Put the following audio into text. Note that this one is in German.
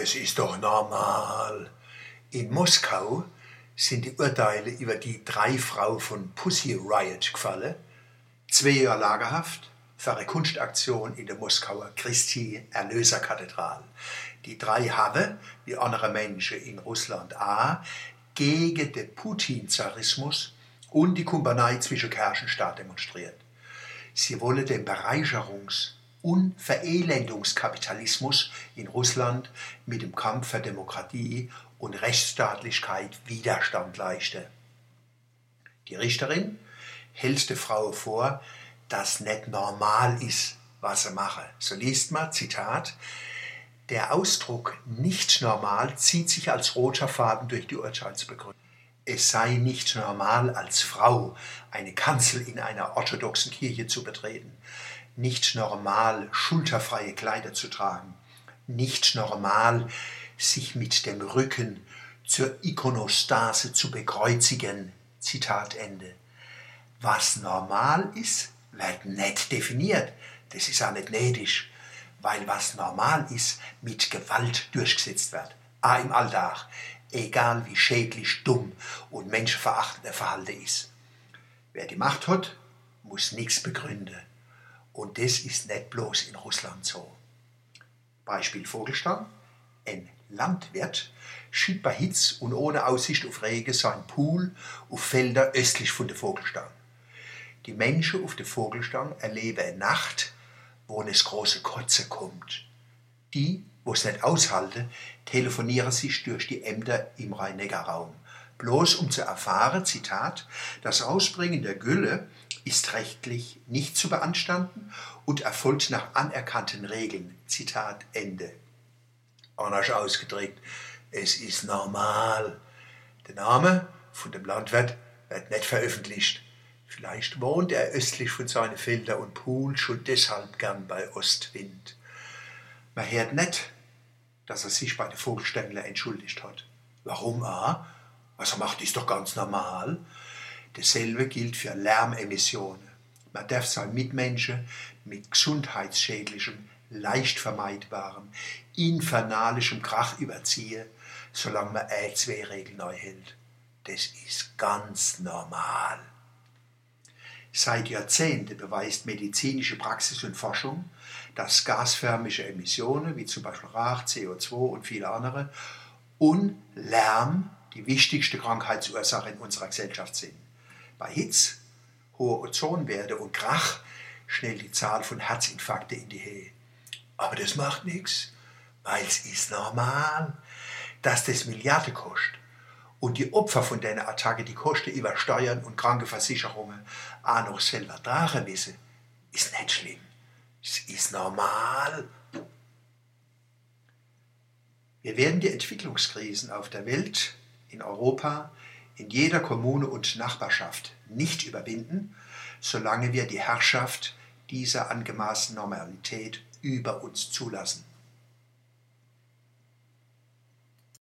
Das ist doch normal. In Moskau sind die Urteile über die drei Frau von Pussy Riot gefallen. Zwei Jahre Lagerhaft für eine Kunstaktion in der Moskauer Christi Erlöserkathedral. Die drei haben, wie andere Menschen in Russland auch, gegen den Putin-Zarismus und die Kumpanei zwischen Kirche und Staat demonstriert. Sie wollen den Bereicherungs- und Verelendungskapitalismus in Russland mit dem Kampf für Demokratie und Rechtsstaatlichkeit Widerstand leisten. Die Richterin hält der Frau vor, dass nicht normal ist, was sie mache. So liest man, Zitat, der Ausdruck nicht normal zieht sich als roter Faden durch die Urteilsbegründung. Es sei nicht normal, als Frau eine Kanzel in einer orthodoxen Kirche zu betreten, nicht normal, schulterfreie Kleider zu tragen, nicht normal, sich mit dem Rücken zur Ikonostase zu bekreuzigen. Zitat Ende. Was normal ist, wird nicht definiert. Das ist auch nicht nötig, weil was normal ist, mit Gewalt durchgesetzt wird. Auch im Alltag, egal wie schädlich, dumm und menschenverachtend der Verhalten ist. Wer die Macht hat, muss nichts begründen. Und das ist nicht bloß in Russland so. Beispiel Vogelstang. Ein Landwirt schiebt bei Hitz und ohne Aussicht auf Regen seinen Pool auf Felder östlich von der Vogelstang. Die Menschen auf der Vogelstang erleben eine Nacht, wo es große Kotze kommt. Die, wo es nicht aushalten, telefonieren sich durch die Ämter im Rhein-Neckar-Raum. Bloß um zu erfahren, Zitat, das Ausbringen der Gülle ist rechtlich nicht zu beanstanden und erfolgt nach anerkannten Regeln. Zitat Ende. Anders ausgedrückt, es ist normal. Der Name von dem Landwirt wird nicht veröffentlicht. Vielleicht wohnt er östlich von seinen Feldern und poolt schon deshalb gern bei Ostwind. Man hört nicht, dass er sich bei den Vogelstängler entschuldigt hat. Warum ah? Was er macht, ist doch ganz normal. Dasselbe gilt für Lärmemissionen. Man darf seine Mitmenschen mit gesundheitsschädlichem, leicht vermeidbarem, infernalischem Krach überziehen, solange man ein, zwei Regeln neu hält. Das ist ganz normal. Seit Jahrzehnten beweist medizinische Praxis und Forschung, dass gasförmige Emissionen, wie zum Beispiel Rauch, CO2 und viele andere, und Lärm die wichtigste Krankheitsursache in unserer Gesellschaft sind. Bei Hitze, hohe Ozonwerte und Krach schnell die Zahl von Herzinfarkten in die Höhe. Aber das macht nichts, weil es ist normal, dass das Milliarden kostet und die Opfer von dieser Attacke die Kosten über Steuern und Krankenversicherungen auch noch selber tragen müssen, ist nicht schlimm. Es ist normal. Wir werden die Entwicklungskrisen auf der Welt, in Europa, in jeder Kommune und Nachbarschaft nicht überwinden, solange wir die Herrschaft dieser angemaßenen Normalität über uns zulassen.